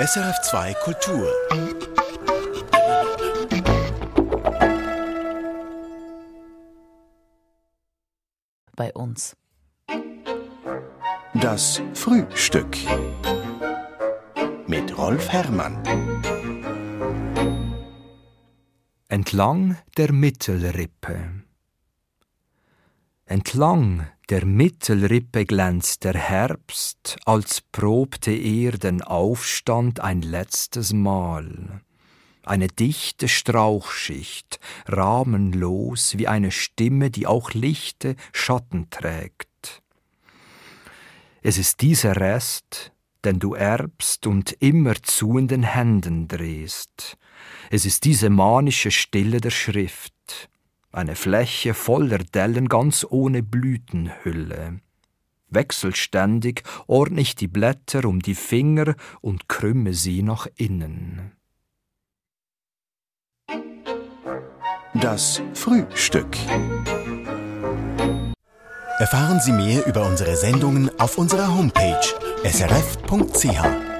SRF2 Kultur. Bei uns. Das Frühstück. Mit Rolf Herrmann. Entlang der Mittelrippe. Entlang der Mittelrippe glänzt der Herbst, als probte er den Aufstand ein letztes Mal. Eine dichte Strauchschicht, rahmenlos wie eine Stimme, die auch lichte Schatten trägt. Es ist dieser Rest, den du erbst und immerzu in den Händen drehst. Es ist diese manische Stille der Schrift, eine Fläche voller Dellen ganz ohne Blütenhülle. Wechselständig ordne ich die Blätter um die Finger und krümme sie nach innen. Das Frühstück. Erfahren Sie mehr über unsere Sendungen auf unserer Homepage srf.ch.